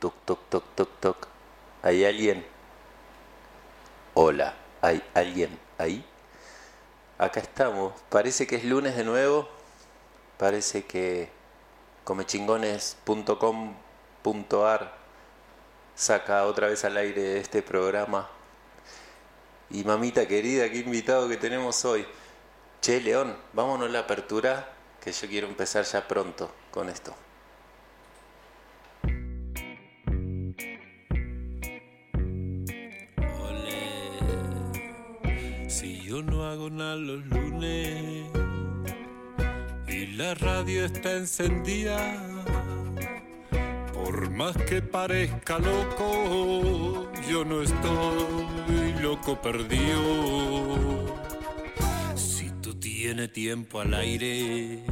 Toc, toc, toc, toc, toc. ¿Hay alguien? Hola, ¿hay alguien ahí? Acá estamos. Parece que es lunes de nuevo. Parece que comechingones.com.ar saca otra vez al aire este programa. Y mamita querida, qué invitado que tenemos hoy. Che, León, vámonos a la apertura, que yo quiero empezar ya pronto con esto. Nada los lunes. Y la radio está encendida, por más que parezca loco, yo no estoy loco perdido. Si tú tienes tiempo al aire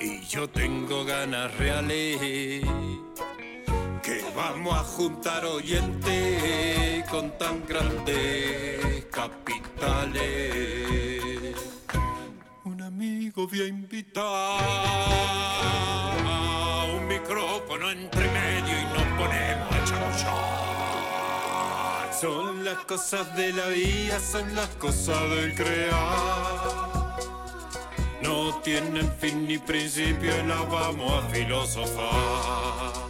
y yo tengo ganas reales que vamos a juntar oyentes con tan grandes Un amigo voy a invitar un micrófono entre medio y nos ponemos a chamullar. Son las cosas de la vida, son las cosas del crear. No tienen fin ni principio y las vamos a filosofar.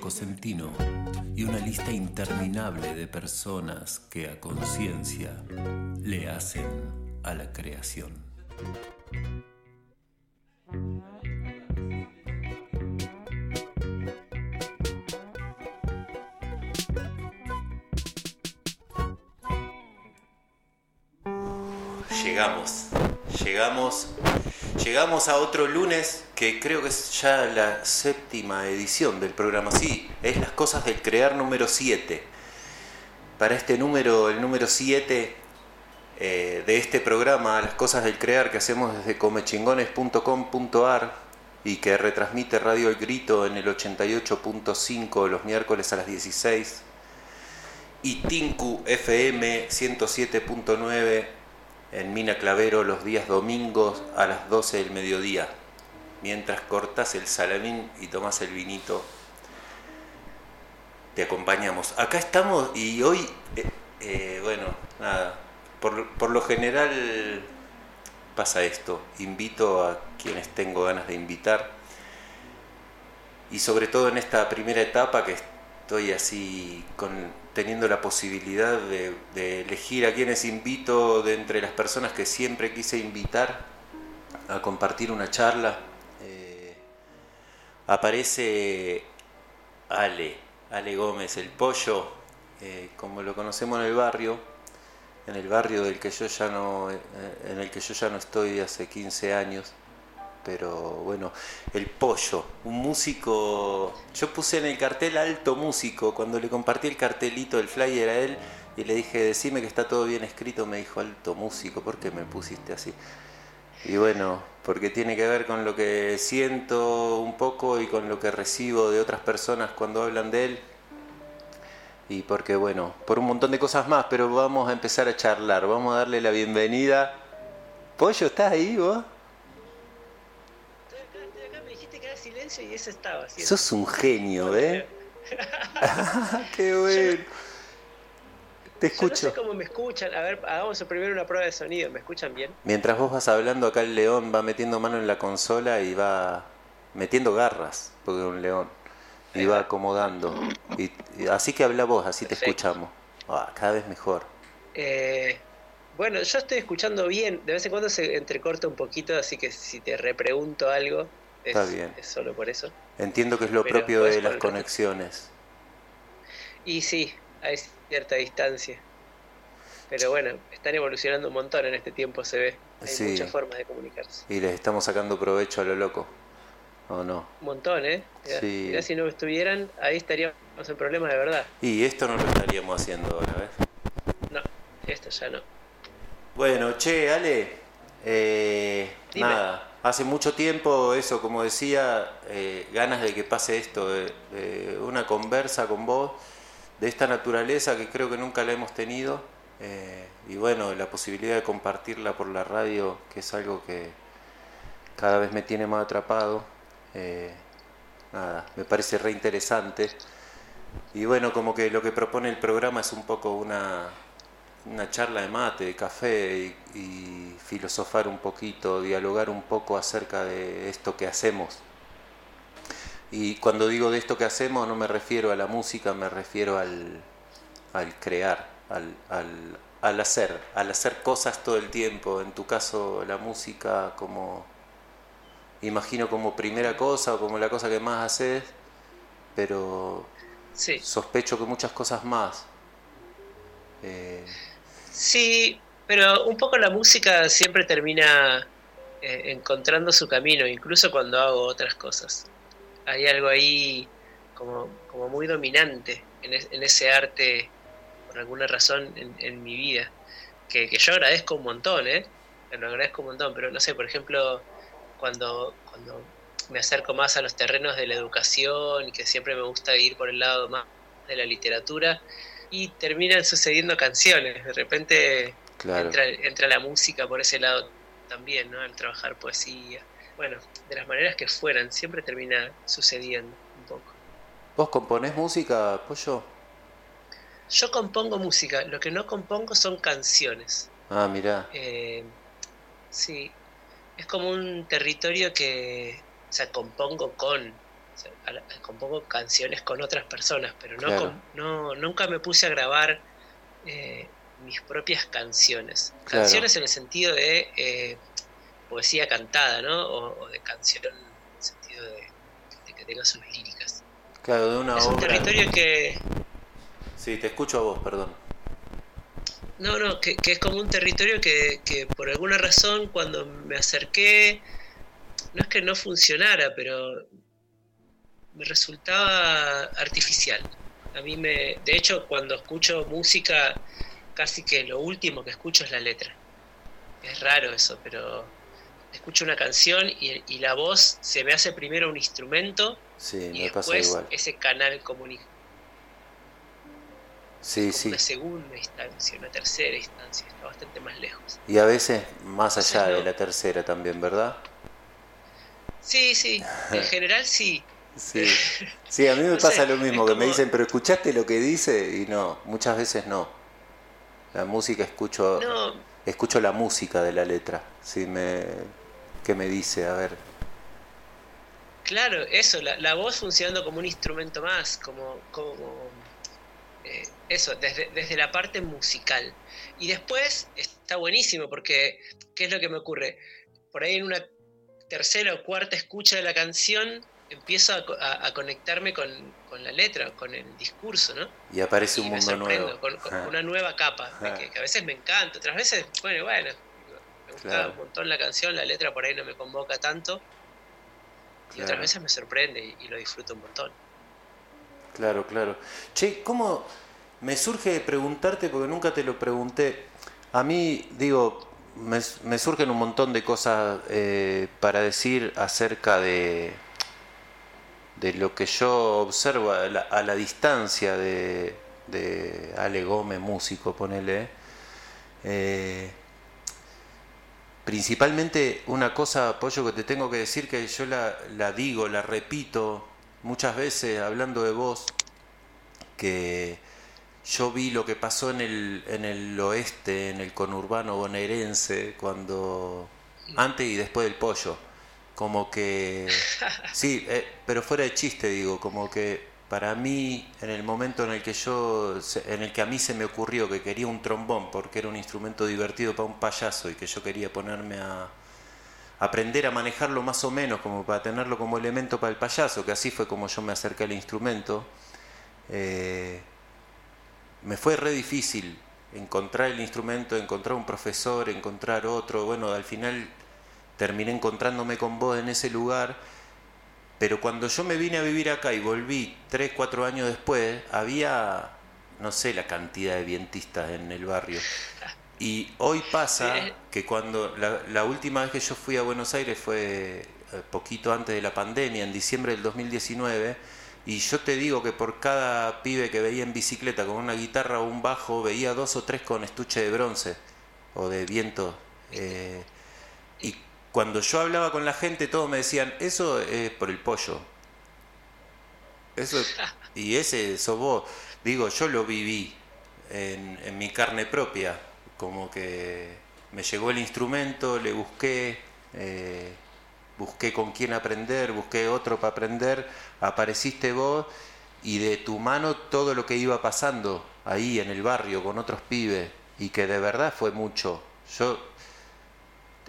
Cosentino y una lista interminable de personas que a conciencia le hacen a la creación. Llegamos, llegamos, llegamos a otro lunes que creo que es ya la séptima edición del programa. Sí, es las cosas del crear número 7. Para este número, el número 7 eh, de este programa, las cosas del crear que hacemos desde comechingones.com.ar y que retransmite Radio El Grito en el 88.5 los miércoles a las 16 y Tinku FM 107.9 en Mina Clavero los días domingos a las 12 del mediodía, mientras cortas el salamín y tomas el vinito. Te acompañamos. Acá estamos y hoy, eh, eh, bueno, nada, por, por lo general pasa esto. Invito a quienes tengo ganas de invitar y sobre todo en esta primera etapa que estoy así teniendo la posibilidad de, de, elegir a quienes invito de entre las personas que siempre quise invitar a compartir una charla, eh, aparece Ale, Ale Gómez, el pollo, eh, como lo conocemos en el barrio, en el barrio del que yo ya no, eh, en el que yo ya no estoy hace 15 años pero bueno, el pollo, un músico, yo puse en el cartel alto músico, cuando le compartí el cartelito, el flyer a él, y le dije, decime que está todo bien escrito, me dijo alto músico, ¿por qué me pusiste así? Y bueno, porque tiene que ver con lo que siento un poco y con lo que recibo de otras personas cuando hablan de él. Y porque bueno, por un montón de cosas más, pero vamos a empezar a charlar, vamos a darle la bienvenida. Pollo, ¿estás ahí vos? Y eso estaba haciendo. Sos un genio, ¿eh? ¡Qué bueno! Te escucho. Yo no sé cómo me escuchan. A ver, hagamos primero una prueba de sonido. ¿Me escuchan bien? Mientras vos vas hablando, acá el león va metiendo mano en la consola y va metiendo garras, porque es un león. Y va acomodando. Y, y así que habla vos, así Perfecto. te escuchamos. Ah, cada vez mejor. Eh, bueno, yo estoy escuchando bien. De vez en cuando se entrecorta un poquito, así que si te repregunto algo, es, Está bien. es solo por eso. Entiendo que es lo Pero propio de las conexiones. Y sí, hay cierta distancia. Pero bueno, están evolucionando un montón en este tiempo, se ve. Hay Sí. muchas formas de comunicarse. Y les estamos sacando provecho a lo loco. ¿O no? Un montón, ¿eh? Mirá, Sí. mirá si no estuvieran, ahí estaríamos en problemas de verdad. Y esto no lo estaríamos haciendo ahora, ¿ves? No, esto ya no. Bueno, che, Ale, eh, nada, hace mucho tiempo, eso, como decía, eh, ganas de que pase esto, una conversa con vos de esta naturaleza que creo que nunca la hemos tenido, eh, y bueno, la posibilidad de compartirla por la radio, que es algo que cada vez me tiene más atrapado, eh, nada, me parece re interesante. Y bueno, como que lo que propone el programa es un poco una, una charla de mate, de café y, y filosofar un poquito, dialogar un poco acerca de esto que hacemos. Y cuando digo de esto que hacemos no me refiero a la música, me refiero al, al crear, al, al, al hacer, al hacer cosas todo el tiempo. En tu caso la música como, imagino como primera cosa o como la cosa que más haces, pero Sí, sospecho que muchas cosas más. Eh, sí, pero un poco la música siempre termina eh, encontrando su camino, incluso cuando hago otras cosas. Hay algo ahí como, como muy dominante en, en ese arte, por alguna razón, en, en mi vida, que, que yo agradezco un montón, ¿eh? Lo agradezco un montón, pero no sé, por ejemplo, cuando, cuando me acerco más a los terrenos de la educación y que siempre me gusta ir por el lado más de la literatura, y terminan sucediendo canciones. De repente claro. entra, entra la música por ese lado también, ¿no? Al trabajar poesía. Bueno, de las maneras que fueran, siempre termina sucediendo un poco. ¿Vos componés música, Pollo? Yo compongo música, lo que no compongo son canciones. Ah, mirá. Eh, sí, es como un territorio que, o sea, compongo con, compongo canciones con otras personas, pero no, Claro. no nunca me puse a grabar eh, mis propias canciones. Claro. Canciones en el sentido de eh, poesía cantada, ¿no? O, o de canción en el sentido de, de que tenga sus líricas. Claro, de una es un territorio que, Sí, te escucho a vos, perdón. No, no, que, que es como un territorio que, que por alguna razón cuando me acerqué, no es que no funcionara, pero me resultaba artificial. A mí me, de hecho, cuando escucho música, casi que lo último que escucho es la letra. Es raro eso, pero escucho una canción y, y la voz se me hace primero un instrumento Sí, y después igual. ese canal comunica Sí, sí. una segunda instancia, una tercera instancia, está bastante más lejos. Y a veces más allá Entonces, de no. la tercera también, ¿verdad? Sí, sí, en general sí. Sí. Sí, a mí me No pasa sé, lo mismo, que me dicen, pero escuchaste lo que dice y no, muchas veces no. La música escucho, No, escucho la música de la letra. Sí, me, ¿qué me dice? A ver. claro, eso, la, la voz funcionando como un instrumento más, como, como eh, eso, desde, desde la parte musical. Y después está buenísimo porque, ¿qué es lo que me ocurre? Por ahí en una tercera o cuarta escucha de la canción empiezo a, co- a- a conectarme con, con la letra, con el discurso, ¿no? Y aparece un mundo nuevo. con, con una nueva capa que, que a veces me encanta otras veces bueno bueno me gusta Claro. un montón la canción la letra por ahí no me convoca tanto y Claro. otras veces me sorprende y, y lo disfruto un montón Claro, claro. Che, ¿cómo me surge preguntarte, porque nunca te lo pregunté? A mí, digo, me, me surgen un montón de cosas eh, para decir acerca de, de lo que yo observo a la, a la distancia de, Ale Gómez, músico, ponele. Eh, principalmente una cosa, Apoyo, que te tengo que decir que yo la, la digo, la repito muchas veces hablando de vos, que yo vi lo que pasó en el, en el oeste, en el conurbano bonaerense, cuando antes y después del pollo, como que sí, eh, pero fuera de chiste digo, como que para mí en el momento en el que yo, en el que a mí se me ocurrió que quería un trombón porque era un instrumento divertido para un payaso y que yo quería ponerme a aprender a manejarlo más o menos como para tenerlo como elemento para el payaso, que así fue como yo me acerqué al instrumento. Eh, me fue re difícil encontrar el instrumento, encontrar un profesor, encontrar otro. Bueno, al final terminé encontrándome con vos en ese lugar Pero cuando yo me vine a vivir acá y volví 3, 4 años después, había, no sé, la cantidad de vientistas en el barrio. Y hoy pasa que cuando la, la última vez que yo fui a Buenos Aires fue eh, poquito antes de la pandemia, en diciembre del 2019, y yo te digo que por cada pibe que veía en bicicleta con una guitarra o un bajo, veía dos o tres con estuche de bronce o de viento. Eh, y cuando yo hablaba con la gente, todos me decían, eso es por el pollo. Eso, y ese sos vos. Digo, yo lo viví en, mi carne propia, como que me llegó el instrumento, le busqué, eh, busqué con quién aprender, busqué otro para aprender, apareciste vos y de tu mano todo lo que iba pasando ahí en el barrio con otros pibes y que de verdad fue mucho. Yo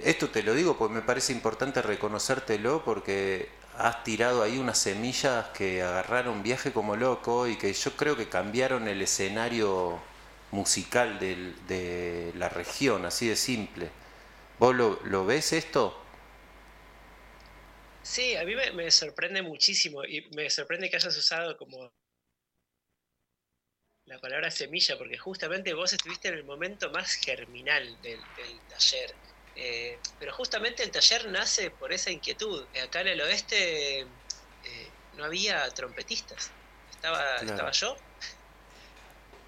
esto te lo digo porque me parece importante reconocértelo porque has tirado ahí unas semillas que agarraron viaje como loco y que yo creo que cambiaron el escenario musical de la región, así de simple. ¿Vos lo, lo ves esto? Sí, a mí me, sorprende muchísimo y me sorprende que hayas usado como la palabra semilla, porque justamente vos estuviste en el momento más germinal del, taller. Eh, pero justamente el taller nace por esa inquietud. Acá en el oeste eh, no había trompetistas, estaba, estaba yo.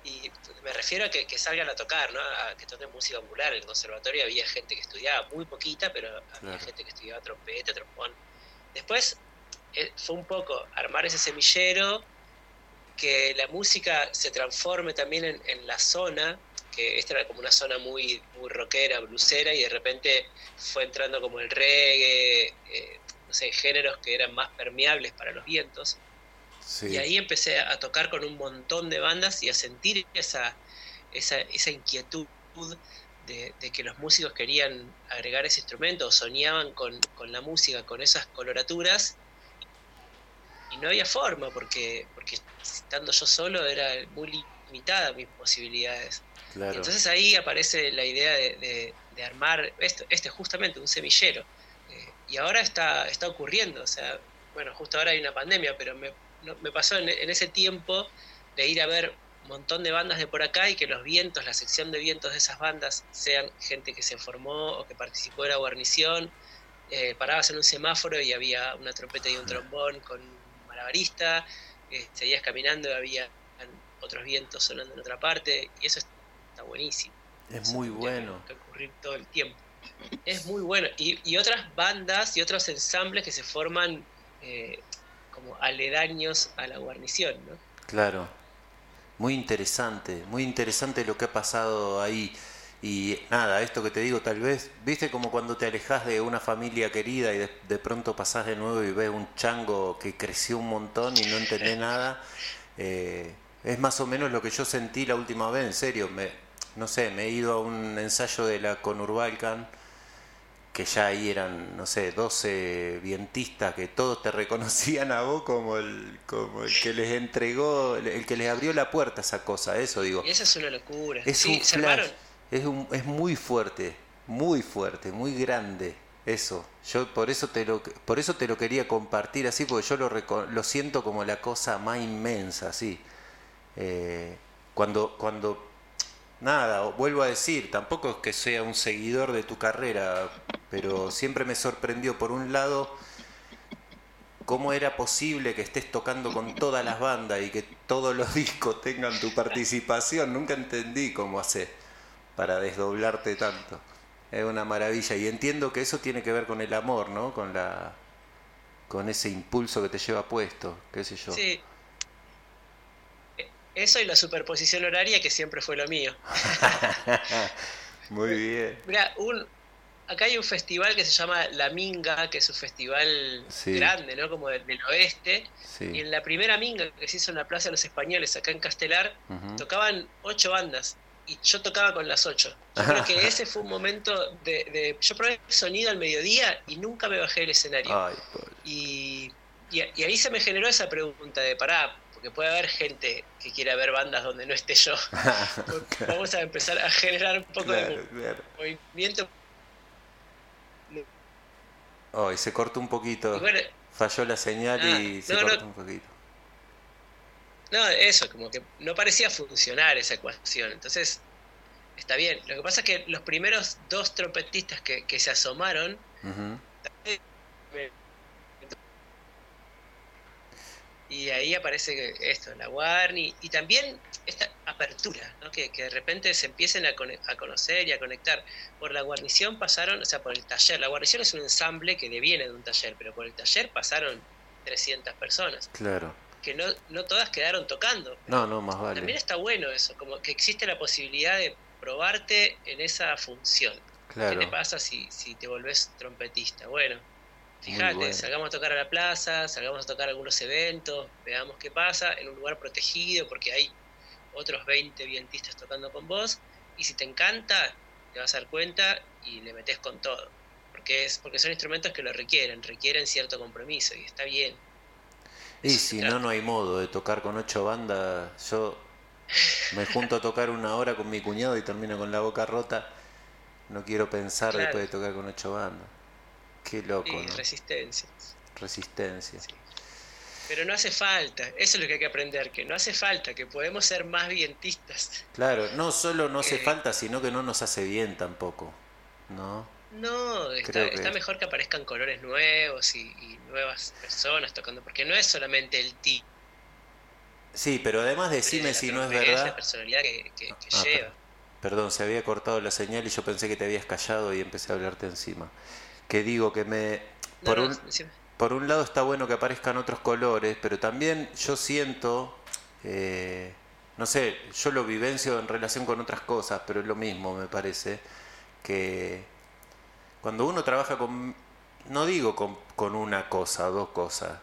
Y me refiero a que, salgan a tocar, ¿no? a que toquen música popular. En el conservatorio había gente que estudiaba muy poquita, pero había gente que estudiaba trompeta, trombón Después eh, fue un poco armar ese semillero, que la música se transforme también en, la zona, que esta era como una zona muy, muy rockera, blusera, y de repente fue entrando como el reggae, eh, no sé, géneros que eran más permeables para los vientos. Y ahí empecé a tocar con un montón de bandas y a sentir esa, esa, esa inquietud de, que los músicos querían agregar ese instrumento o soñaban con, la música, con esas coloraturas, y no había forma, porque, porque estando yo solo era muy limitada mis posibilidades. Entonces ahí aparece la idea de, armar esto, este justamente un semillero. Eh, y ahora está, está ocurriendo, o sea, bueno, justo ahora hay una pandemia, pero me, me pasó en, en ese tiempo de ir a ver un montón de bandas de por acá y que los vientos, la sección de vientos de esas bandas sean gente que se formó o que participó de la guarnición. Eh, parabas en un semáforo y había una trompeta y un trombón con un malabarista, eh, seguías caminando y había otros vientos sonando en otra parte y eso está buenísimo. Es muy bueno. Que ocurrir todo el tiempo. Es muy bueno. Y, otras bandas y otros ensambles que se forman eh, como aledaños a la guarnición, ¿no? Claro, muy interesante, muy interesante lo que ha pasado ahí. Y nada, esto que te digo, tal vez, viste como cuando te alejas de una familia querida y de, pronto pasás de nuevo y ves un chango que creció un montón y no entendés nada. Eh, es más o menos lo que yo sentí la última vez, en serio. Me, no sé, me he ido a un ensayo de la Conurbalcan que ya ahí eran, no sé, 12 vientistas que todos te reconocían a vos como el, como el que les entregó, el que les abrió la puerta a esa cosa, eso digo. Y esa es una locura. Es un es, un, es muy fuerte, muy fuerte, muy grande. Eso, yo por eso te lo, por eso te lo quería compartir así, porque yo lo, lo siento como la cosa más inmensa, así. Eh, cuando, cuando nada, vuelvo a decir, tampoco es que sea un seguidor de tu carrera, pero siempre me sorprendió, por un lado, cómo era posible que estés tocando con todas las bandas y que todos los discos tengan tu participación. Nunca entendí cómo hacer para desdoblarte tanto. Es una maravilla y entiendo que eso tiene que ver con el amor, ¿no? Con la con ese impulso que te lleva puesto, qué sé yo. Sí, eso y la superposición horaria, que siempre fue lo mío. Muy bien. Mira, un, acá hay un festival que se llama La Minga, que es un festival grande, ¿no? Como del, oeste. Y en la primera Minga que se hizo en la Plaza de los Españoles, acá en Castelar, tocaban ocho bandas. Y yo tocaba con las ocho. Yo creo que ese fue un momento de, Yo probé sonido al mediodía y nunca me bajé del escenario. y, y, y, ahí se me generó esa pregunta de, pará, que puede haber gente que quiera ver bandas donde no esté yo. Vamos a empezar a generar un poco de movimiento. Oh, se cortó un poquito. Falló la señal y Ah, se no, cortó no. un poquito. No, eso, como que no parecía funcionar esa ecuación. Entonces, está bien. Lo que pasa es que los primeros dos trompetistas que, que se asomaron, Ujú. Y ahí aparece esto, la Warney, y también esta apertura, ¿no? que, que de repente se empiecen a, conocer y a conectar. Por la guarnición pasaron, o sea, por el taller. La guarnición es un ensamble que deviene de un taller, pero por el taller pasaron 300 personas, Claro. que no, no todas quedaron tocando. No, no, más También vale. está bueno eso, como que existe la posibilidad de probarte en esa función. ¿Qué te Claro. pasa si, si te volvés trompetista? Bueno, fíjate, bueno. salgamos a tocar a la plaza, salgamos a tocar algunos eventos, veamos qué pasa, en un lugar protegido, porque hay otros 20 vientistas tocando con vos, y si te encanta, te vas a dar cuenta y le metes con todo. Porque, es, porque son instrumentos que lo requieren, requieren cierto compromiso, y está bien. Y Eso si trata. no, no hay modo de tocar con ocho bandas. Yo me junto a tocar una hora con mi cuñado y termino con la boca rota. No quiero pensar Claro. después de tocar con ocho bandas. Qué loco, Y ¿no? resistencia. Resistencia. Pero no hace falta, eso es lo que hay que aprender, que no hace falta, que podemos ser más vientistas. Claro, no solo no hace Eh. falta, sino que no nos hace bien tampoco. ¿No? No, está, Creo que- está mejor que aparezcan colores nuevos y, y nuevas personas tocando, porque no es solamente el ti, Sí, pero además decime si no es trompeta, la verdad. personalidad que, que- que Ah, lleva. Perdón, se había cortado la señal y yo pensé que te habías callado y empecé a hablarte encima. Que digo que me... No, Por no, un, por un lado está bueno que aparezcan otros colores, pero también yo siento, eh, no sé, yo lo vivencio en relación con otras cosas, pero es lo mismo, me parece, que cuando uno trabaja con, no digo con, con una cosa, dos cosas,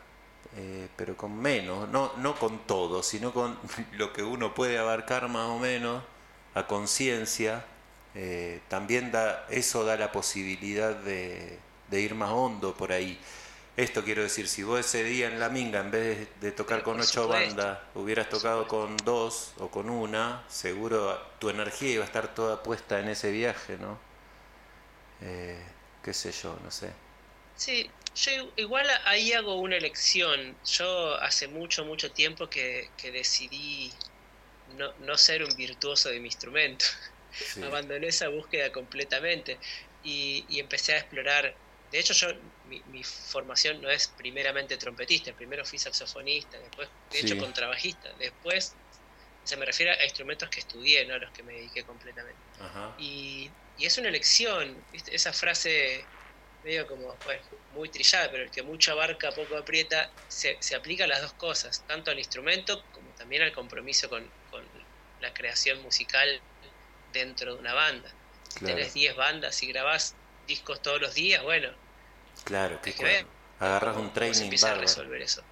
eh, pero con menos, no, no con todo, sino con lo que uno puede abarcar más o menos a conciencia, eh, también da, eso da la posibilidad de, de ir más hondo por ahí. Esto quiero decir, si vos ese día en la minga, en vez de, tocar Pero con ocho supuesto, bandas, hubieras tocado con dos o con una, seguro tu energía iba a estar toda puesta en ese viaje, ¿no? Eh, qué sé yo, no sé. Sí, yo igual ahí hago una elección. Yo hace mucho, mucho tiempo que, que decidí no, no ser un virtuoso de mi instrumento. Sí. abandoné esa búsqueda completamente y, y empecé a explorar. De hecho, yo mi, mi formación no es primeramente trompetista, primero fui saxofonista, después, de hecho, Sí. contrabajista, después, se me refiere a instrumentos que estudié, no a los que me dediqué completamente. Ajá. Y, y es una elección, ¿viste? esa frase medio como, bueno, muy trillada, pero el que mucho abarca, poco aprieta, se, se aplica a las dos cosas, tanto al instrumento como también al compromiso con, con la creación musical dentro de una banda. Si Claro. tenés 10 bandas y grabás discos todos los días, bueno, Claro, que que ver agarras un cómo se training empieza a resolver eso.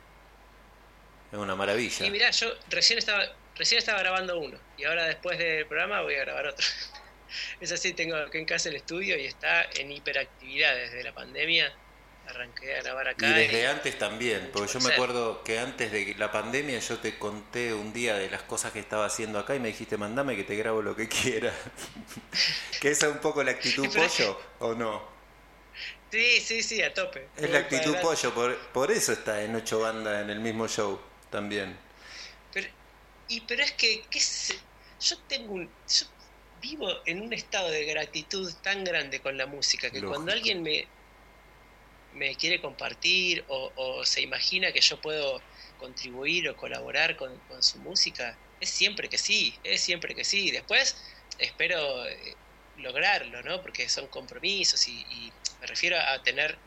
Es una maravilla. Y mirá, yo recién estaba, recién estaba grabando uno y ahora después del programa voy a grabar otro. es así, tengo acá en casa el estudio y está en hiperactividad desde la pandemia. Arranqué a grabar Y acá. desde y- antes también, porque yo me acuerdo que antes de la pandemia yo te conté un día de las cosas que estaba haciendo acá y me dijiste, mandame que te grabo lo que quiera. ¿Que esa es un poco la actitud pollo o no? Sí, sí, sí, a tope. Es la actitud pollo, por, por eso está en ocho bandas en el mismo show también. Pero, y pero es que, qué sé, yo tengo un, yo vivo en un estado de gratitud tan grande con la música que Lógico. cuando alguien me, me quiere compartir o, o se imagina que yo puedo contribuir o colaborar con, con su música, es siempre que sí, es siempre que sí. Después espero eh, lograrlo, ¿no? Porque son compromisos y, y me refiero a tener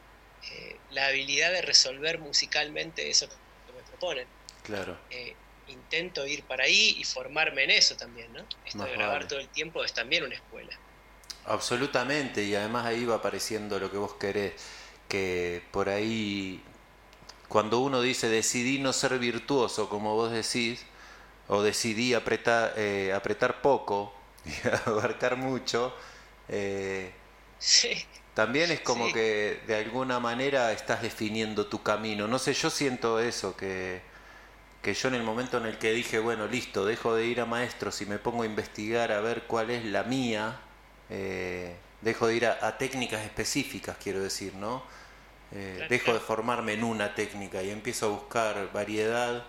eh, la habilidad de resolver musicalmente eso que me proponen Claro. eh, intento ir para ahí y formarme en eso también, ¿no? Esto Más de grabar vale. todo el tiempo es también una escuela. Absolutamente, y además ahí va apareciendo lo que vos querés, que por ahí, cuando uno dice decidí no ser virtuoso, como vos decís, o decidí apretar, eh, apretar poco y abarcar mucho, eh, Sí, también es como Sí. que de alguna manera estás definiendo tu camino. No sé, yo siento eso, que, que yo en el momento en el que dije, bueno, listo, dejo de ir a maestros y me pongo a investigar a ver cuál es la mía, eh, dejo de ir a, a técnicas específicas, quiero decir, ¿no? Eh, dejo de formarme en una técnica y empiezo a buscar variedad.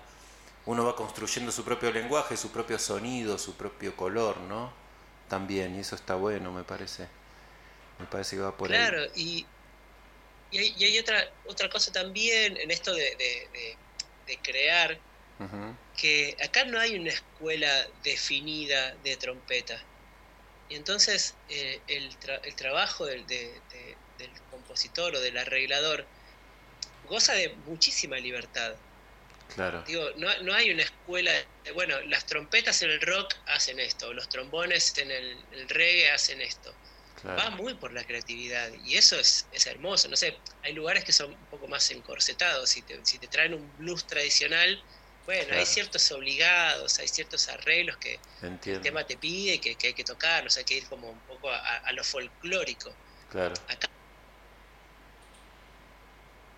Uno va construyendo su propio lenguaje, su propio sonido, su propio color, ¿no? También, y eso está bueno, me parece. Me parece que va por ahí. Claro, y, y, hay, otra, otra cosa también en esto de, de, crear, que acá no hay una escuela definida de trompeta. Y entonces eh, el, el, trabajo del, del, compositor o del arreglador goza de muchísima libertad. Claro. Digo, no, no, hay una escuela. bueno, las trompetas en el rock hacen esto, los trombones en el, reggae hacen esto. Va muy por la creatividad y eso es, es, hermoso. No sé, hay lugares que son un poco más encorsetados. Si te, si te traen un blues tradicional, bueno, hay ciertos obligados, hay ciertos arreglos que el tema te pide que, que hay que tocar, o sea, hay que ir como un poco a, lo folclórico. Claro. Acá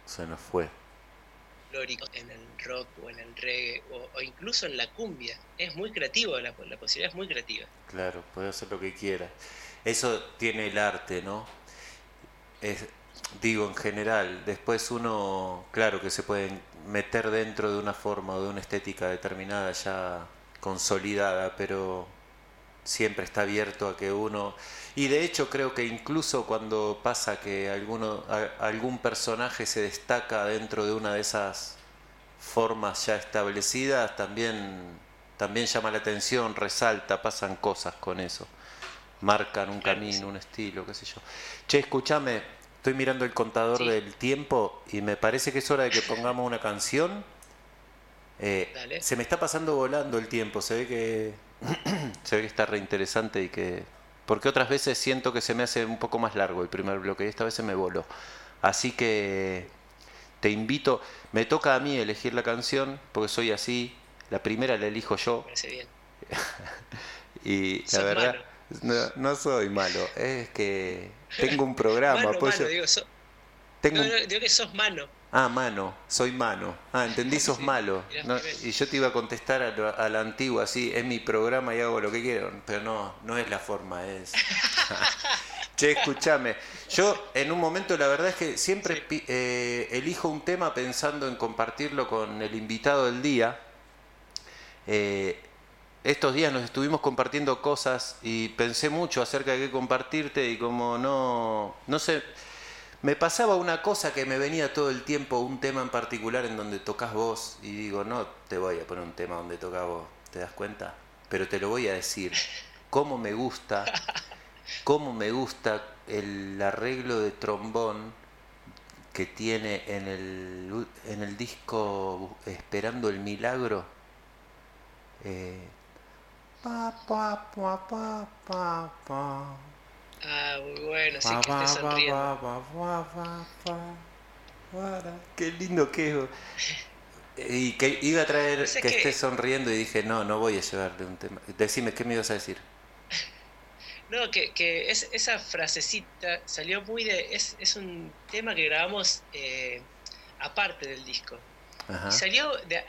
se nos fue. En el rock o en el reggae o, incluso en la cumbia. Es muy creativo, la, la posibilidad es muy creativa. Claro, puede hacer lo que quiera. Eso tiene el arte, ¿no? Es, digo en general, después uno, claro que se puede meter dentro de una forma o de una estética determinada ya consolidada, pero siempre está abierto a que uno... Y de hecho creo que incluso cuando pasa que alguno, algún personaje se destaca dentro de una de esas formas ya establecidas, también, también llama la atención, resalta, pasan cosas con eso. Marcan un camino, un estilo, qué sé yo. Che, escúchame, Estoy mirando el contador del tiempo y me parece que es hora de que pongamos una canción. Eh, se me está pasando volando el tiempo, se ve que se ve que está reinteresante y que porque otras veces siento que se me hace un poco más largo el primer bloque y esta vez se me voló. Así que te invito, me toca a mí elegir la canción porque soy así, la primera la elijo yo. bien. y la verdad no, no soy malo, es que tengo un programa. pues digo, tengo digo que sos mano. Ah, mano, soy mano. Ah, entendí, sos malo. y yo te iba a contestar a, la antigua, así, es mi programa y hago lo que quiero. Pero no, no es la forma, es... che, escúchame. Yo en un momento, la verdad es que siempre eh, elijo un tema pensando en compartirlo con el invitado del día. Eh, estos días nos estuvimos compartiendo cosas y pensé mucho acerca de qué compartirte y como no, no sé, me pasaba una cosa que me venía todo el tiempo, un tema en particular en donde tocas vos y digo, no te voy a poner un tema donde tocas vos, ¿te das cuenta? Pero te lo voy a decir, cómo me gusta, cómo me gusta el arreglo de trombón que tiene en el, en el disco Esperando el Milagro. Eh, Pa, pa, pa. Ah, muy bueno, sí que esté sonriendo. Qué lindo que Y que iba a traer que, esté sonriendo y dije, no, no voy a llevarle un tema. Decime, ¿qué me ibas a decir? No, que, que es, esa frasecita salió muy de... Es, es un tema que grabamos eh, aparte del disco. Ajá. Y salió de,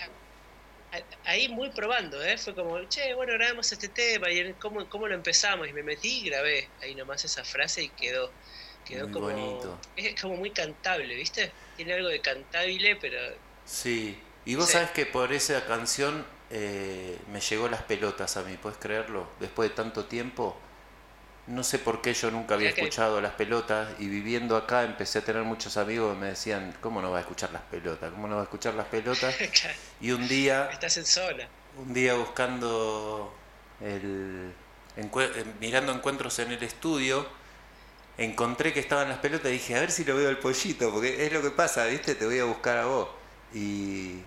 ahí muy probando, ¿eh? Fue como, che, bueno, grabamos este tema y cómo, cómo lo empezamos. Y me metí y grabé ahí nomás esa frase y quedó. Quedó como. Bonito. Es como muy cantable, ¿viste? Tiene algo de cantable, pero. Sí. Y vos sabes que por esa canción eh, me llegó las pelotas a mí, ¿puedes creerlo? Después de tanto tiempo no sé por qué yo nunca había escuchado las pelotas y viviendo acá empecé a tener muchos amigos que me decían, ¿cómo no va a escuchar las pelotas? ¿Cómo no va a escuchar las pelotas? y un día... Estás en zona. Un día buscando, el, eh, mirando encuentros en el estudio, encontré que estaban las pelotas y dije, a ver si lo veo al pollito, porque es lo que pasa, ¿viste? Te voy a buscar a vos. Y,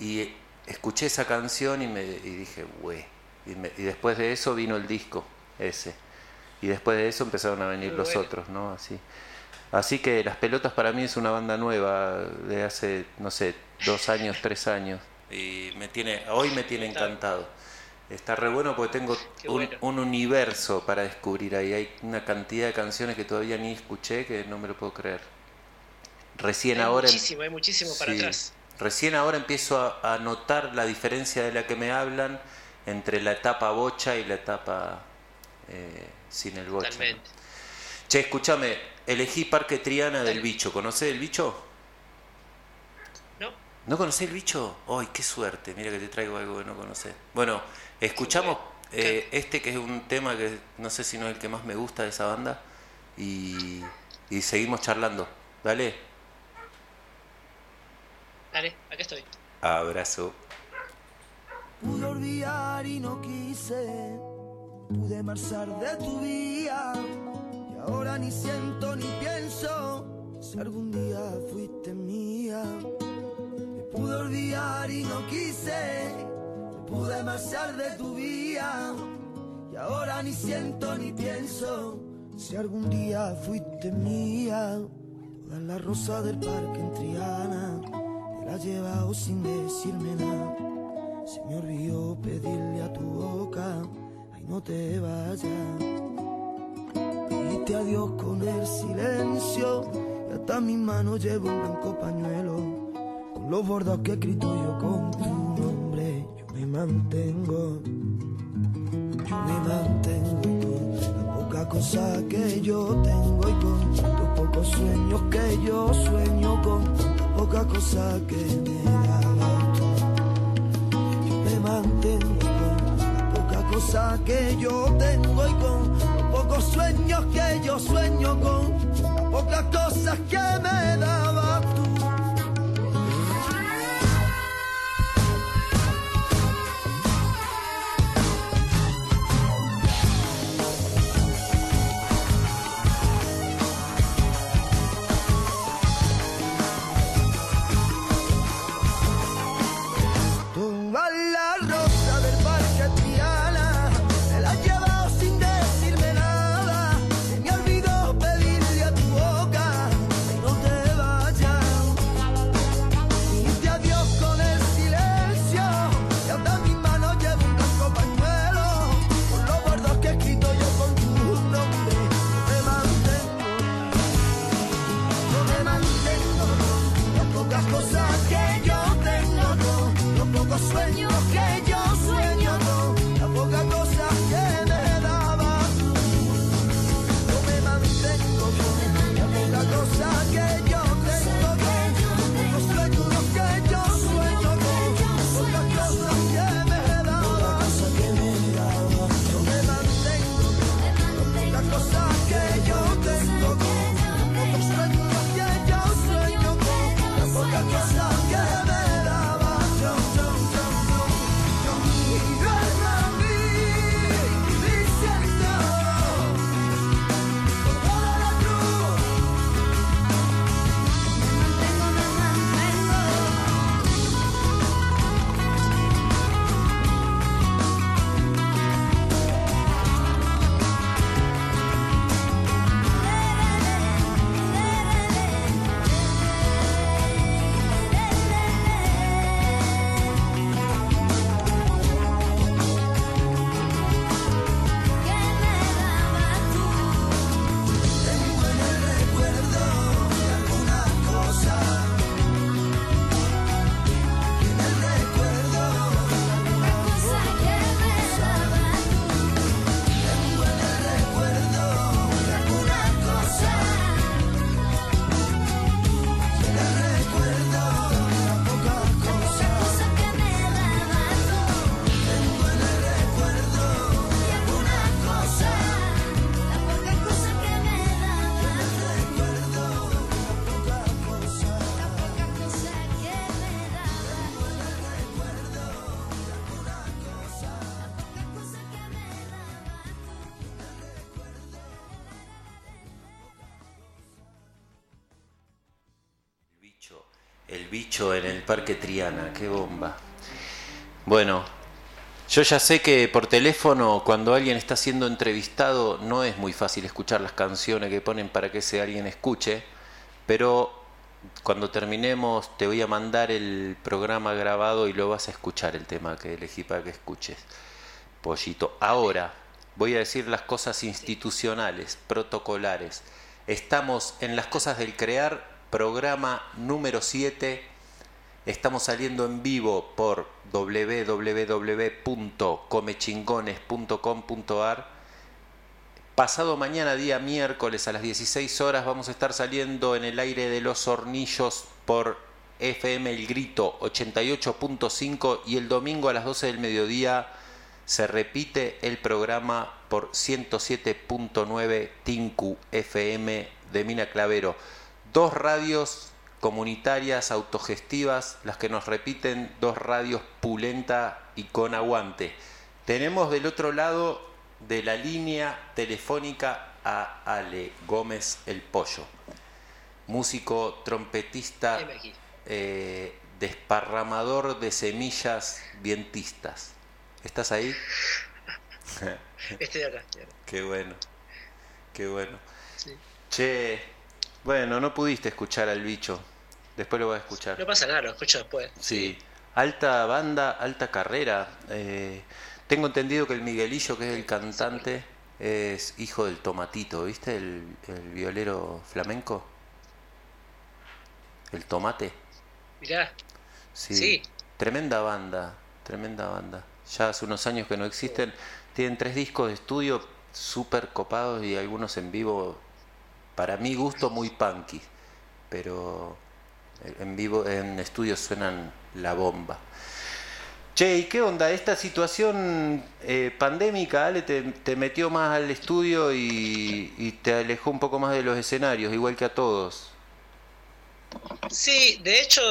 y escuché esa canción y, me, y dije, güey. Y, y después de eso vino el disco ese y después de eso empezaron a venir los otros, ¿no? Así. Así que Las Pelotas para mí es una banda nueva de hace, no sé, dos años, tres años. Y me tiene, hoy me tiene encantado. Está re bueno porque tengo un, universo para descubrir ahí. Hay una cantidad de canciones que todavía ni escuché que no me lo puedo creer. Recién ahora. Em- muchísimo, hay muchísimo para atrás. Recién ahora empiezo a, a notar la diferencia de la que me hablan entre la etapa bocha y la etapa eh, sin el bocha. Che, escúchame, elegí Parque Triana del Bicho. ¿Conocés el Bicho? No. ¿No conocés el Bicho? ¡Ay, qué suerte! Mira que te traigo algo que no conocés. Bueno, escuchamos eh, este que es un tema que no sé si no es el que más me gusta de esa banda. Y, y seguimos charlando. Dale. Dale, acá estoy. Abrazo. Pude olvidar y no quise, pude marchar de tu vida y ahora ni siento ni pienso si algún día fuiste mía. Me pude olvidar y no quise, pude marchar de tu vida y ahora ni siento ni pienso si algún día fuiste mía. Todas las rosas del parque en Triana te las llevado sin decirme nada. Se me olvidó pedirle a tu boca, no te vayas. Dite adiós con el silencio, y hasta mis manos llevo un blanco pañuelo. Con los bordados que he escrito yo con tu nombre, yo me mantengo. Yo me mantengo con la poca cosa que yo tengo y con los pocos sueños que yo sueño con la poca cosa que me que yo tengo y con los pocos sueños que yo sueño con pocas cosas que me daba en el Parque Triana, qué bomba. Bueno, yo ya sé que por teléfono cuando alguien está siendo entrevistado no es muy fácil escuchar las canciones que ponen para que ese alguien escuche, pero cuando terminemos te voy a mandar el programa grabado y lo vas a escuchar el tema que elegí para que escuches. Pollito, ahora voy a decir las cosas institucionales, protocolares. Estamos en las cosas del crear, programa número 7. Estamos saliendo en vivo por www.comechingones.com.ar Pasado mañana, día miércoles, a las 16 horas, vamos a estar saliendo en el aire de los hornillos por FM El Grito 88.5 y el domingo a las 12 del mediodía se repite el programa por 107.9 Tinku FM de Mina Clavero. Dos radios comunitarias autogestivas, las que nos repiten, dos radios pulenta y con aguante. Tenemos del otro lado de la línea telefónica a Ale Gómez el Pollo, músico, trompetista, eh, desparramador de semillas vientistas. ¿Estás ahí? Estoy acá. estoy acá. Qué bueno, qué bueno. Sí. Che, bueno, no pudiste escuchar al bicho. Después lo voy a escuchar. No pasa nada, lo escucho después. Sí, alta banda, alta carrera. Eh, tengo entendido que el Miguelillo, que es el cantante, es hijo del Tomatito, ¿viste? El, el violero flamenco. El Tomate. Mirá, Sí. Sí. Tremenda banda, tremenda banda. Ya hace unos años que no existen. Tienen tres discos de estudio súper copados y algunos en vivo, para mi gusto, muy punky. Pero en vivo, en estudio suenan la bomba. Che, ¿y qué onda? ¿Esta situación eh, pandémica, Ale, te, te metió más al estudio y, y te alejó un poco más de los escenarios, igual que a todos? Sí, de hecho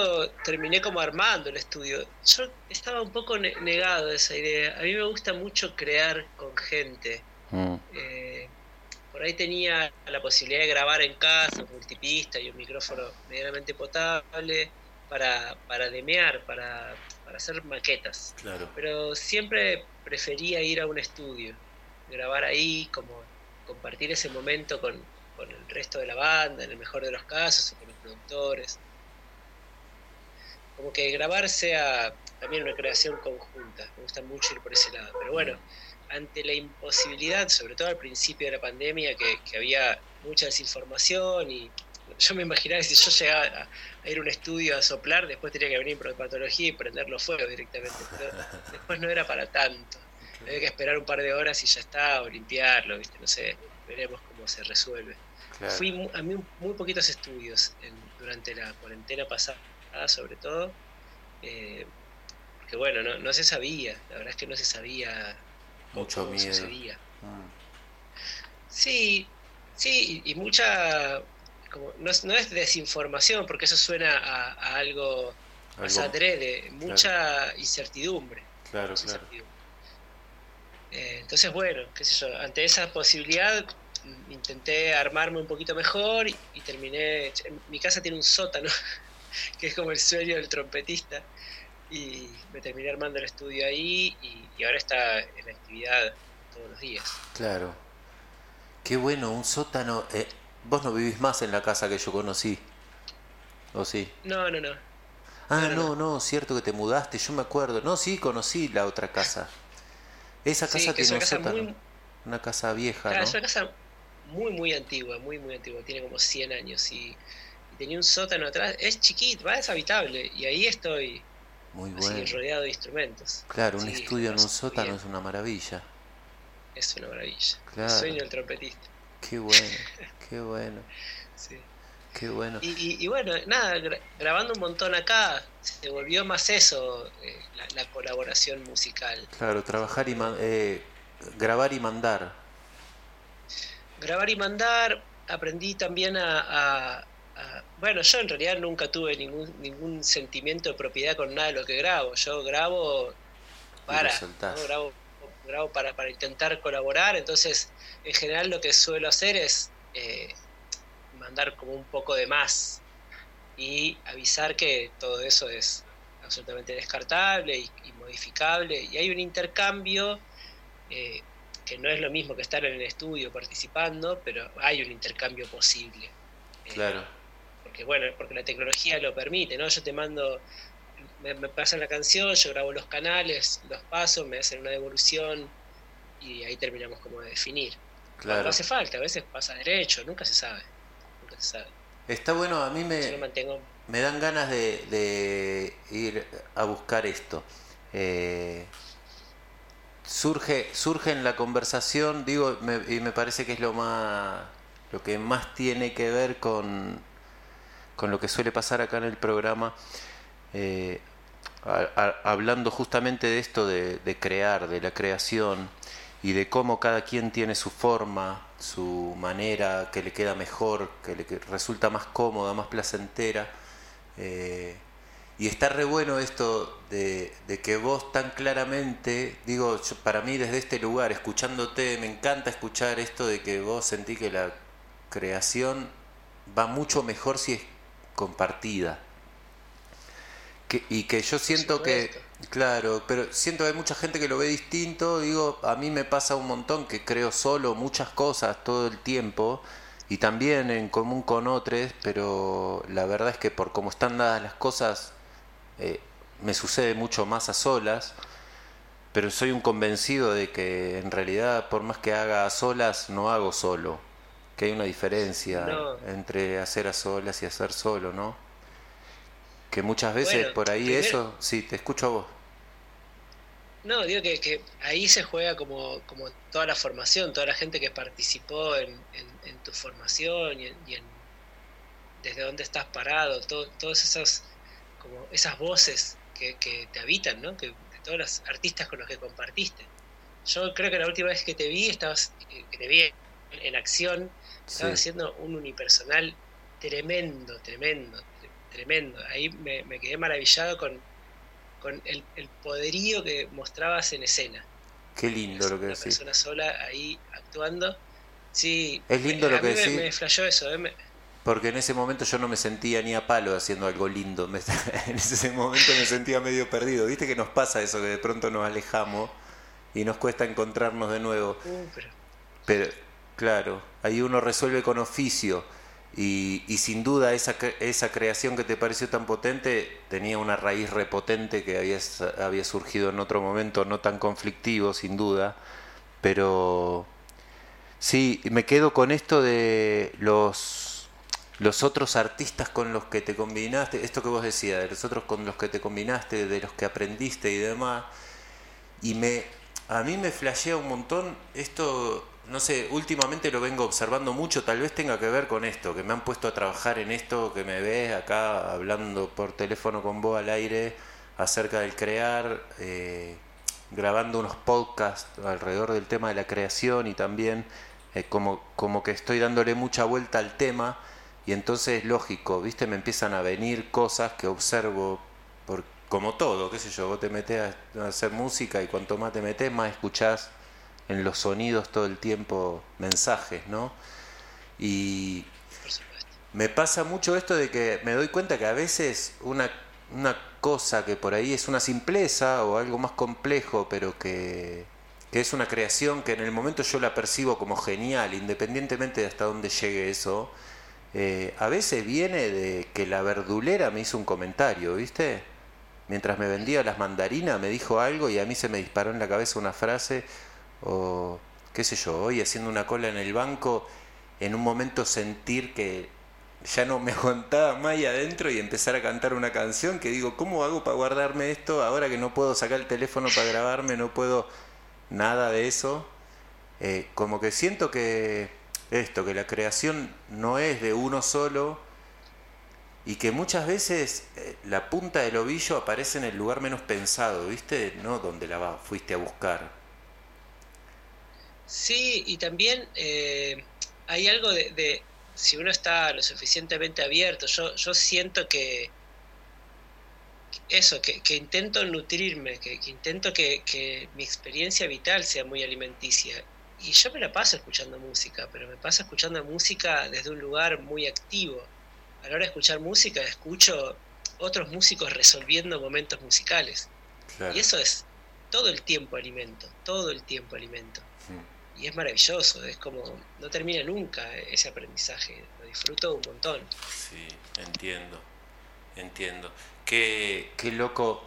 terminé como armando el estudio. Yo estaba un poco ne- negado a esa idea. A mí me gusta mucho crear con gente. Mm, Eh, por ahí tenía la posibilidad de grabar en casa, un multipista y un micrófono medianamente potable para, para demear, para, para hacer maquetas. claro. Pero siempre prefería ir a un estudio, grabar ahí, como compartir ese momento con, con el resto de la banda, en el mejor de los casos, o con los productores. Como que grabar sea también una creación conjunta, me gusta mucho ir por ese lado. Pero bueno, ante la imposibilidad, sobre todo al principio de la pandemia, que, que había mucha desinformación y yo me imaginaba que si yo llegaba a, ir a un estudio a soplar, después tenía que venir por patología y prender los fuegos directamente. Pero después no era para tanto. Había que esperar un par de horas y ya está, o limpiarlo, ¿viste? No sé, veremos cómo se resuelve. claro. Fui a mí muy poquitos estudios en- durante la cuarentena pasada, sobre todo, eh, porque bueno, no, no se sabía, la verdad es que no se sabía Mucho miedo. sucedía. Mm. Sí, sí, y, mucha, como, no, es, no es desinformación, porque eso suena a, a algo más adrede, mucha incertidumbre. Claro, mucha claro. incertidumbre. Eh, entonces, bueno, qué sé yo, ante esa posibilidad mm, intenté armarme un poquito mejor y, y terminé, mi casa tiene un sótano, que es como el sueño del trompetista, y me terminé armando el estudio ahí y, y ahora está en actividad todos los días. Claro. Qué bueno, un sótano. eh, vos no vivís más en la casa que yo conocí. ¿O sí? No, no, no. Ah, No, no, no, no, cierto que te mudaste, yo me acuerdo. No, sí, conocí la otra casa. Esa casa tiene un casa sótano. muy, Una casa vieja, Claro, ¿no? es una casa muy, muy antigua, muy, muy antigua, tiene como 100 años y, y tenía un sótano atrás, es chiquito, va, es habitable y ahí estoy Muy así bueno. rodeado de instrumentos. Claro, un estudio en un sótano bien. es una maravilla. Es una maravilla. Claro. El sueño del trompetista. Qué bueno, qué bueno, sí. qué bueno. Y, y- y bueno, nada, gra- grabando un montón acá, se volvió más eso, eh, la, la colaboración musical. Claro, trabajar y eh, grabar y mandar. Grabar y mandar, aprendí también a, a- a- Bueno, yo en realidad nunca tuve ningún, ningún sentimiento de propiedad con nada de lo que grabo. Yo grabo para, grabo, grabo para, para intentar colaborar, entonces en general lo que suelo hacer es eh, mandar como un poco de más y avisar que todo eso es absolutamente descartable y, y modificable. Y hay un intercambio eh, que no es lo mismo que estar en el estudio participando, pero hay un intercambio posible. Eh, Claro, porque bueno, porque la tecnología lo permite, ¿no? Yo te mando, me, me pasan la canción, yo grabo los canales, los paso, me hacen una devolución y ahí terminamos como de definir. No hace falta, a veces pasa derecho, nunca se sabe. Nunca se sabe. Está bueno, a mí Yo me, mantengo. me dan ganas de, de ir a buscar esto. Eh, surge, surge en la conversación, digo, me- y me parece que es lo más, lo que más tiene que ver con, con lo que suele pasar acá en el programa, eh, hablando justamente de esto de, crear, de la creación y de cómo cada quien tiene su forma, su manera que le queda mejor, que le resulta más cómoda, más placentera. eh, y está re bueno esto de, de que vos tan claramente, digo, yo- para mí desde este lugar, escuchándote, me encanta escuchar esto de que vos sentí que la creación va mucho mejor si es compartida. Que- y que yo siento que, claro, pero siento que hay mucha gente que lo ve distinto, digo, a mí me pasa un montón que creo solo muchas cosas todo el tiempo y también en común con otros, pero la verdad es que por cómo están dadas las cosas eh, me sucede mucho más a solas, pero soy un convencido de que en realidad por más que haga a solas, no hago solo, que hay una diferencia No. entre hacer a solas y hacer solo, ¿no? Que muchas veces Bueno, por ahí primero- eso, sí, te escucho a vos. No, digo que, que ahí se juega como, como toda la formación, toda la gente que participó en, en- en tu formación y, en, y en- desde dónde estás parado, todo- todas esas como esas voces que, que te habitan, ¿no? Que, de todos los artistas con los que compartiste. Yo creo que la última vez que te vi, estabas, que que te vi en acción, estabas Sí. haciendo un unipersonal tremendo, tremendo, tre- tremendo. Ahí me, me quedé maravillado con, con el, el poderío que mostrabas en escena. Qué lindo lo que Una decís. persona sola ahí actuando. Sí, Es lindo me- lo a que mí me- decís. Me, flashó eso. eh, me- Porque en ese momento yo no me sentía ni a palo haciendo algo lindo. Me- en ese momento me sentía medio perdido. Viste que nos pasa eso, que de pronto nos alejamos y nos cuesta encontrarnos de nuevo. uh, pero Pero, claro, ahí uno resuelve con oficio. Y, sin duda esa, esa creación que te pareció tan potente tenía una raíz repotente que había, había surgido en otro momento no tan conflictivo, sin duda. Pero sí, me quedo con esto de los, los otros artistas con los que te combinaste, esto que vos decías, de los otros con los que te combinaste, de los que aprendiste y demás. Y me, a mí me flashea un montón esto, no sé, últimamente lo vengo observando mucho, tal vez tenga que ver con esto, que me han puesto a trabajar en esto, que me ves acá hablando por teléfono con vos al aire acerca del crear, eh, grabando unos podcasts alrededor del tema de la creación y también eh, como, como que estoy dándole mucha vuelta al tema y entonces lógico, viste, me empiezan a venir cosas que observo por, como todo, qué sé yo, vos te metés a, a hacer música y cuanto más te metes, más escuchás en los sonidos todo el tiempo mensajes, ¿no? Y me pasa mucho esto de que me doy cuenta que a veces una, una cosa que por ahí es una simpleza o algo más complejo, pero que, que es una creación que en el momento yo la percibo como genial, independientemente de hasta dónde llegue eso, eh, a veces viene de que la verdulera me hizo un comentario, ¿viste? Mientras me vendía las mandarinas me dijo algo y a mí se me disparó en la cabeza una frase o qué sé yo, hoy haciendo una cola en el banco, en un momento sentir que ya no me aguantaba más ahí adentro y empezar a cantar una canción que digo, ¿cómo hago para guardarme esto ahora que no puedo sacar el teléfono para grabarme, no puedo nada de eso? Eh, como que siento que esto, que la creación no es de uno solo y que muchas veces eh, la punta del ovillo aparece en el lugar menos pensado, ¿viste? No donde la fuiste a buscar. Sí, y también eh, hay algo de, de si uno está lo suficientemente abierto, yo, yo siento que eso, que, que intento nutrirme, que, que intento que, que mi experiencia vital sea muy alimenticia. Y yo me la paso escuchando música, pero me paso escuchando música desde un lugar muy activo. A la hora de escuchar música, escucho otros músicos resolviendo momentos musicales. Claro. Y eso es todo el tiempo alimento, todo el tiempo alimento. Y es maravilloso, es como, no termina nunca ese aprendizaje, lo disfruto un montón. Sí, entiendo, entiendo. Qué, qué loco.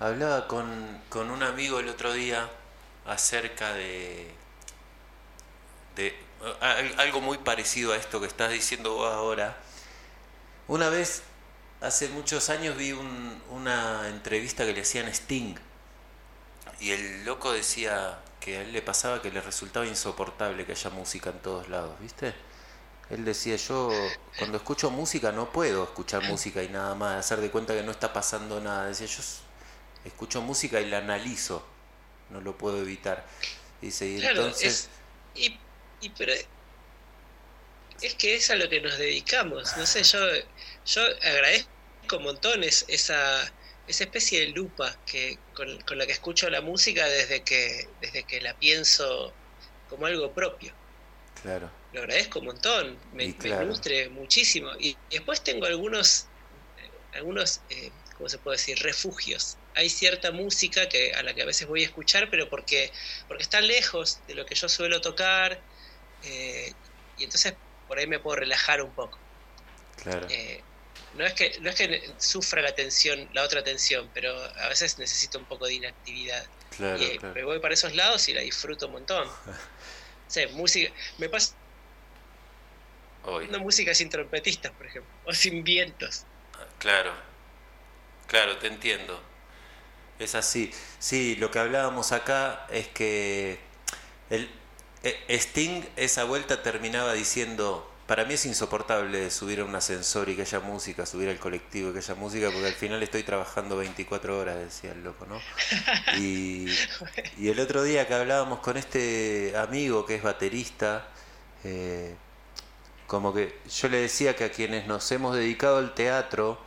Hablaba con, con un amigo el otro día acerca de, de al- algo muy parecido a esto que estás diciendo vos ahora. Una vez, hace muchos años, vi un- una entrevista que le hacían Sting. y el loco decía que a él le pasaba que le resultaba insoportable que haya música en todos lados, ¿viste? Él decía, yo cuando escucho música no puedo escuchar música y nada más, hacer de cuenta que no está pasando nada. Decía, yo escucho música y la analizo, no lo puedo evitar. Dice, y Claro, entonces... es, y, y pero es que es a lo que nos dedicamos. No sé, yo, yo agradezco montones esa, esa especie de lupa que, con, con la que escucho la música desde que, desde que la pienso como algo propio. Claro, Lo agradezco un montón, me, me claro. nutre muchísimo. Y, y después tengo algunos, eh, algunos eh, ¿cómo se puede decir? Refugios. Hay cierta música que, a la que a veces voy a escuchar, pero porque, porque está lejos de lo que yo suelo tocar, eh, y entonces por ahí me puedo relajar un poco. claro. Eh, no es que no es que sufra la tensión, la otra tensión, pero a veces necesito un poco de inactividad. Claro, y eh, claro. me voy para esos lados y la disfruto un montón. O sea, música, me pasa una música sin trompetistas, por ejemplo, o sin vientos. Claro, claro, te entiendo. Es así. Sí, lo que hablábamos acá es que el eh, Sting esa vuelta terminaba diciendo, para mí es insoportable subir a un ascensor y que haya música, subir al colectivo y que haya música, porque al final estoy trabajando 24 horas, decía el loco, ¿no? Y, y el otro día que hablábamos con este amigo que es baterista, eh, como que yo le decía que a quienes nos hemos dedicado al teatro,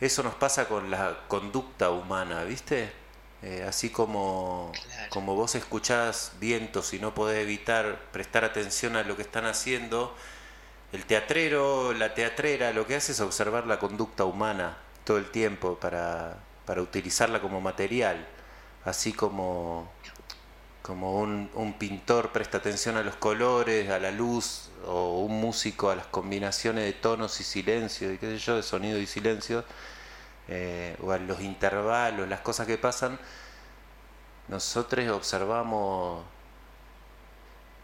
eso nos pasa con la conducta humana, ¿viste? Eh, así como, Claro. como vos escuchás vientos y no podés evitar prestar atención a lo que están haciendo, el teatrero, la teatrera, lo que hace es observar la conducta humana todo el tiempo para, para utilizarla como material, así como, como un, un pintor presta atención a los colores, a la luz, o un músico a las combinaciones de tonos y silencio, y qué sé yo, de sonido y silencio, eh, o a los intervalos, las cosas que pasan, nosotros observamos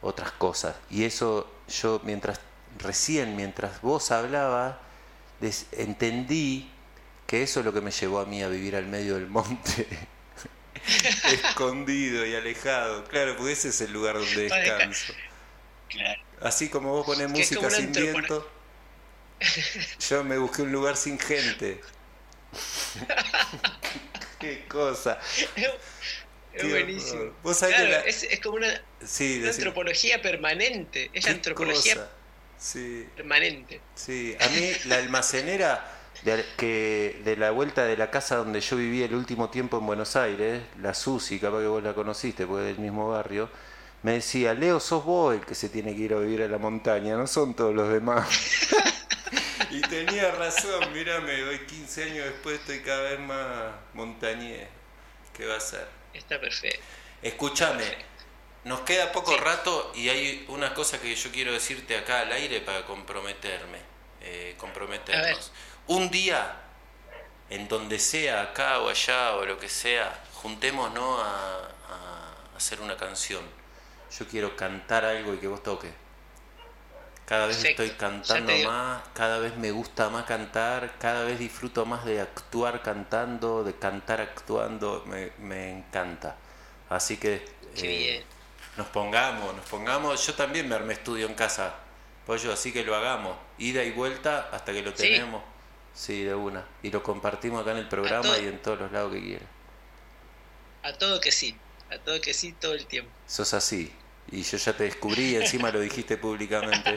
otras cosas. Y eso yo mientras recién, mientras vos hablabas, entendí que eso es lo que me llevó a mí a vivir al medio del monte. Escondido y alejado. Claro, porque ese es el lugar donde descanso. Claro. Así como vos pones música sin viento, yo me busqué un lugar sin gente. Qué cosa. Es buenísimo. horror. Vos sabés Claro, que la- es, es como una, Sí, una decime. antropología permanente. Es la antropología cosa. Sí, permanente. sí. A mí la almacenera de, que, de la vuelta de la casa donde yo viví el último tiempo en Buenos Aires, la Susi, capaz que vos la conociste, porque es del mismo barrio, me decía, Leo, sos vos el que se tiene que ir a vivir a la montaña, no son todos los demás. y tenía razón, mírame, hoy 15 años después estoy cada vez más montañés. ¿Qué va a ser? Está perfecto. Escúchame, nos queda poco Sí. rato y hay una cosa que yo quiero decirte acá al aire para comprometerme, eh, comprometernos. Un día, en donde sea, acá o allá o lo que sea, juntémonos a, a hacer una canción. Yo quiero cantar algo y que vos toques. Cada vez Perfecto. estoy cantando más, cada vez me gusta más cantar, cada vez disfruto más de actuar cantando, de cantar actuando, me, me encanta. Así que Qué eh, bien. Nos pongamos, nos pongamos, yo también me armé estudio en casa, pollo, así que lo hagamos, ida y vuelta hasta que lo Sí. tenemos, sí, de una, y lo compartimos acá en el programa y en todos los lados que quieras. A todo que sí. A todo que sí todo el tiempo. Sos así. Y yo ya te descubrí y encima lo dijiste públicamente.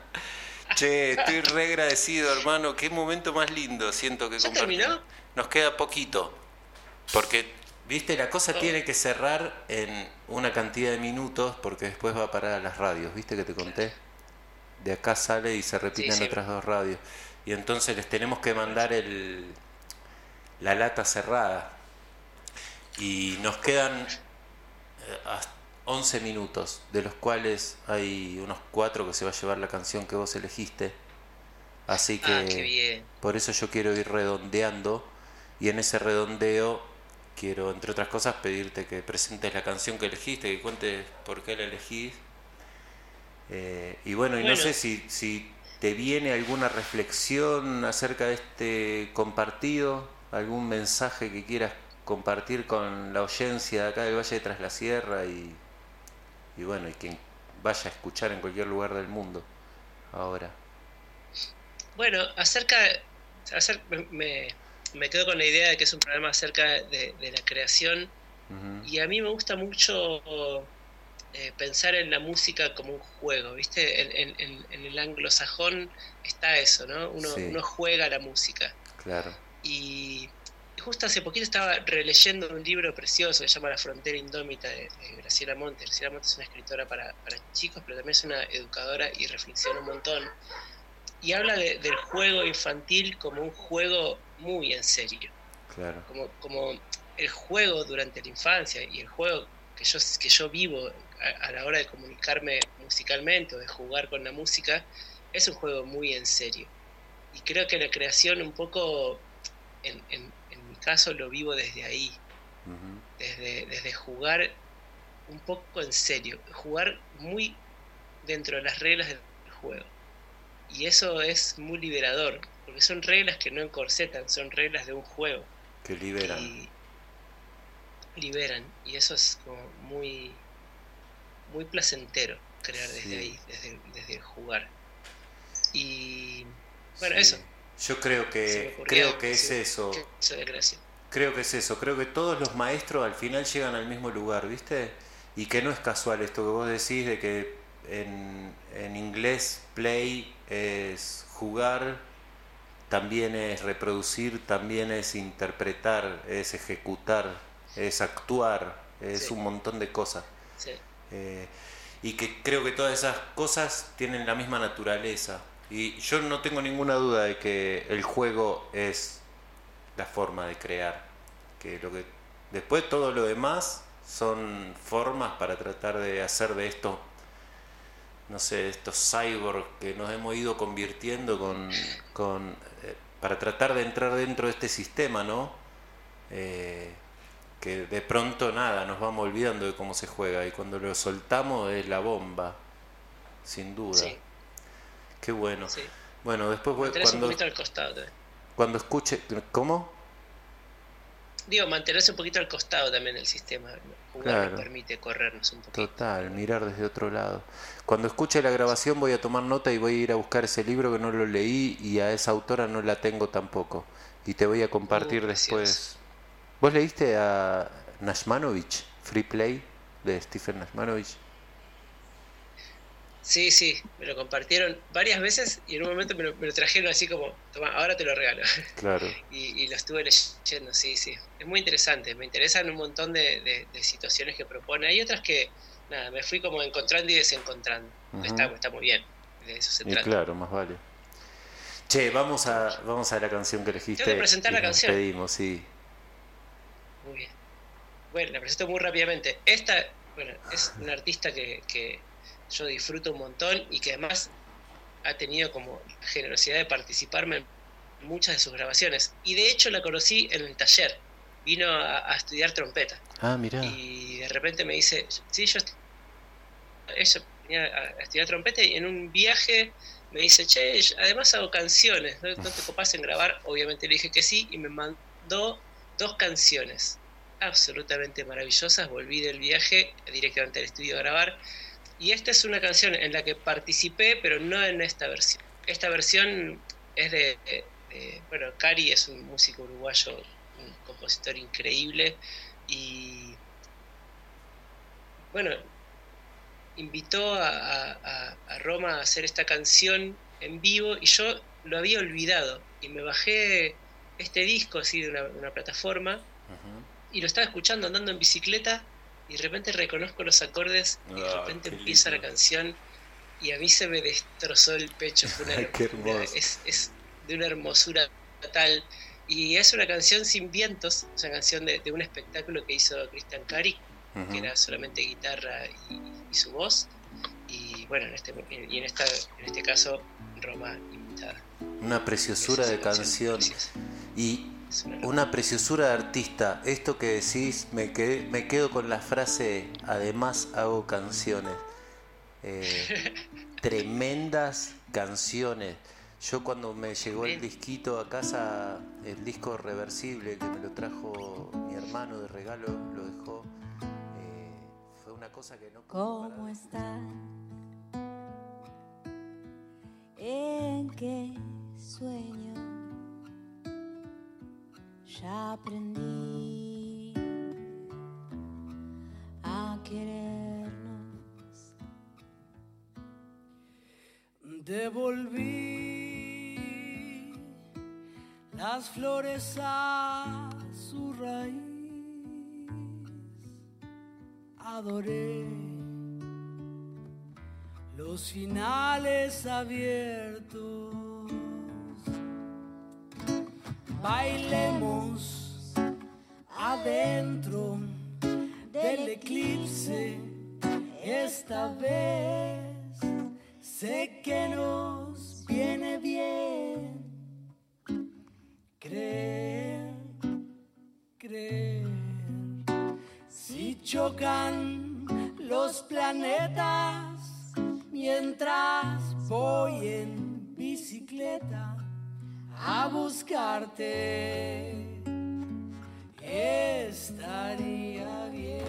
che, estoy re agradecido, hermano. Qué momento más lindo siento que ¿Ya compartimos. terminó? Nos queda poquito. Porque, viste, la cosa Oh. tiene que cerrar en una cantidad de minutos porque después va a parar a las radios. ¿Viste que te conté? De acá sale y se repite Sí, en sí. otras dos radios. Y entonces les tenemos que mandar el, la lata cerrada. Y nos quedan eh, hasta 11 minutos, de los cuales hay unos 4 que se va a llevar la canción que vos elegiste. Así que Ah, bien. por eso yo quiero ir redondeando y en ese redondeo quiero, entre otras cosas, pedirte que presentes la canción que elegiste, que cuentes por qué la elegís. Eh, y bueno, y no sé si, si te viene alguna reflexión acerca de este compartido, algún mensaje que quieras compartir con la audiencia de acá del Valle de Tras la Sierra y, y bueno, y quien vaya a escuchar en cualquier lugar del mundo ahora. Bueno, acerca, acer- me, me quedo con la idea de que es un programa acerca de, de la creación y a mí me gusta mucho eh, pensar en la música como un juego, ¿viste? En, en- en- en el anglosajón está eso, ¿no? Uno, Sí. uno juega la música. Claro. Y justo hace poquito estaba releyendo un libro precioso que se llama La frontera indómita de, de Graciela Montes. Graciela Montes es una escritora para, para chicos, pero también es una educadora y reflexiona un montón. Y habla de- del juego infantil como un juego muy en serio, Claro. como, como el juego durante la infancia y el juego que yo, que yo vivo a, a la hora de comunicarme musicalmente o de jugar con la música, es un juego muy en serio. Y creo que la creación un poco, en, en- en mi caso, lo vivo desde ahí, desde, desde jugar un poco en serio, jugar muy dentro de las reglas del juego. Y eso es muy liberador, porque son reglas que no encorsetan, son reglas de un juego. Que liberan. Y liberan. Y eso es como muy, muy placentero crear desde ahí, desde, desde jugar. Y bueno, Sí. eso. Yo creo que creo que es eso. de. Creo que es eso, creo que todos los maestros al final llegan al mismo lugar, ¿viste? Y que no es casual esto que vos decís de que en, en inglés play es jugar, también es reproducir, también es interpretar, es ejecutar, es actuar, es Sí. un montón de cosas. Sí. Eh, y que creo que todas esas cosas tienen la misma naturaleza. Y yo no tengo ninguna duda de que el juego es la forma de crear. Que lo que después todo lo demás son formas para tratar de hacer de esto, no sé, estos cyborg que nos hemos ido convirtiendo con, con eh, para tratar de entrar dentro de este sistema, ¿no? Eh, que de pronto nada, nos vamos olvidando de cómo se juega y cuando lo soltamos es la bomba, sin duda. Sí, Qué bueno. sí. Bueno, después voy- un cuando, poquito al costado cuando escuche... ¿Cómo? Digo, mantenerse un poquito al costado también del sistema. Jugar Claro. nos permite corrernos un poquito. Total, mirar desde otro lado. Cuando escuche la grabación voy a tomar nota y voy a ir a buscar ese libro que no lo leí y a esa autora no la tengo tampoco. Y te voy a compartir Uh, después. ¿Vos leíste a Nashmanovich, Free Play, de Stephen Nashmanovich? Sí, sí, me lo compartieron varias veces y en un momento me lo, me lo trajeron así como, toma, ahora te lo regalo. Claro. y, y lo estuve leyendo, sí, sí. Es muy interesante, me interesan un montón de, de- de situaciones que propone. Hay otras que, nada, me fui como encontrando y desencontrando. Está, está muy bien, de eso se Y trata. claro, más vale. Che, vamos a, vamos a la canción que elegiste. Tengo que presentar la canción. Pedimos, sí. Muy bien. Bueno, la presento muy rápidamente. Esta, bueno, es una artista que, que yo disfruto un montón y que además ha tenido como la generosidad de participarme en muchas de sus grabaciones. Y de hecho la conocí en el taller. Vino a, a estudiar trompeta. Ah, mirá. Y de repente me dice, sí, yo ella venía a estudiar trompeta y en un viaje me dice, che, además hago canciones, ¿no, ¿No te en grabar? Obviamente le dije que sí y me mandó dos canciones absolutamente maravillosas. Volví del viaje directamente al estudio a grabar. Y esta es una canción en la que participé, pero no en esta versión. Esta versión es de, de- de- bueno, Cari es un músico uruguayo, un compositor increíble y bueno, invitó a, a- a- a Roma a hacer esta canción en vivo y yo lo había olvidado y me bajé este disco así de una, una plataforma y lo estaba escuchando andando en bicicleta y de repente reconozco los acordes y de Ah, repente empieza la canción y a mí se me destrozó el pecho. Fue una Ay, qué es, es de una hermosura tal. Y es una canción sin vientos, es una canción de, de un espectáculo que hizo Christian Cari, que era solamente guitarra y, y su voz. Y bueno, en este, y en, esta, en este caso, Roma invitada. Una preciosura de canción. Y Es una preciosura de artista. Esto que decís, me, quedé- me quedo con la frase, además hago canciones. Eh, tremendas canciones. Yo cuando me llegó el disquito a casa, el disco reversible que me lo trajo mi hermano de regalo lo dejó. Eh, fue una cosa que no ¿Cómo están? ¿En qué sueño? Ya aprendí a querernos. Devolví las flores a su raíz. Adoré los finales abiertos. Bailemos adentro del eclipse esta vez. Sé que nos viene bien creer, creer. Si chocan los planetas mientras voy en bicicleta a buscarte, estaría bien.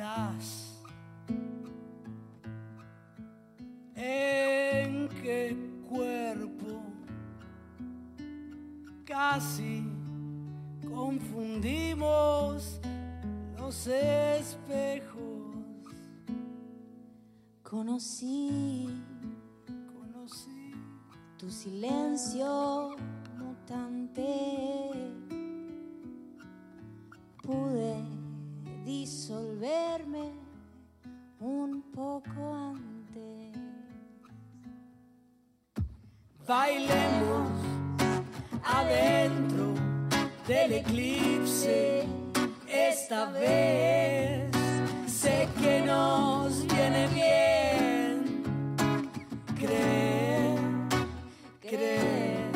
Estás? ¿En qué cuerpo? Casi confundimos los espejos. Conocí Conocí tu silencio mutante. Pude disolverme un poco antes. Bailemos adentro del eclipse esta vez. Sé que nos viene bien creer, creer.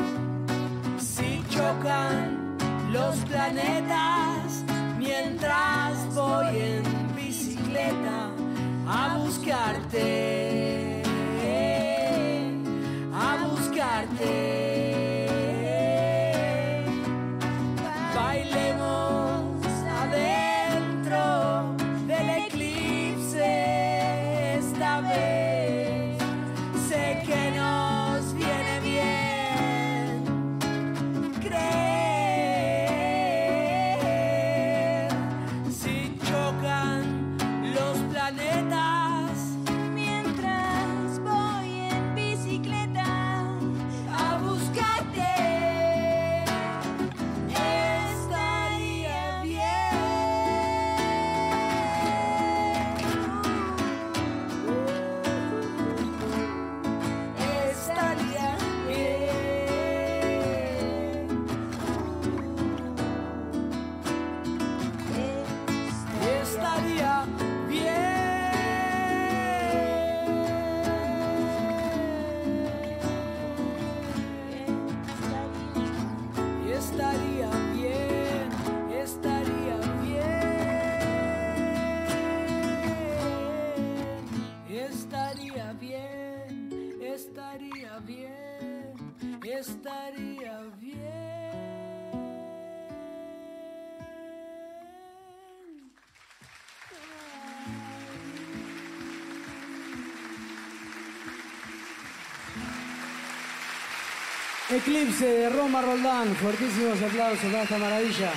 Si chocan los planetas mientras voy en bicicleta a buscarte, Eclipse de Roma Roldán, fuertísimos aplausos a esta maravilla.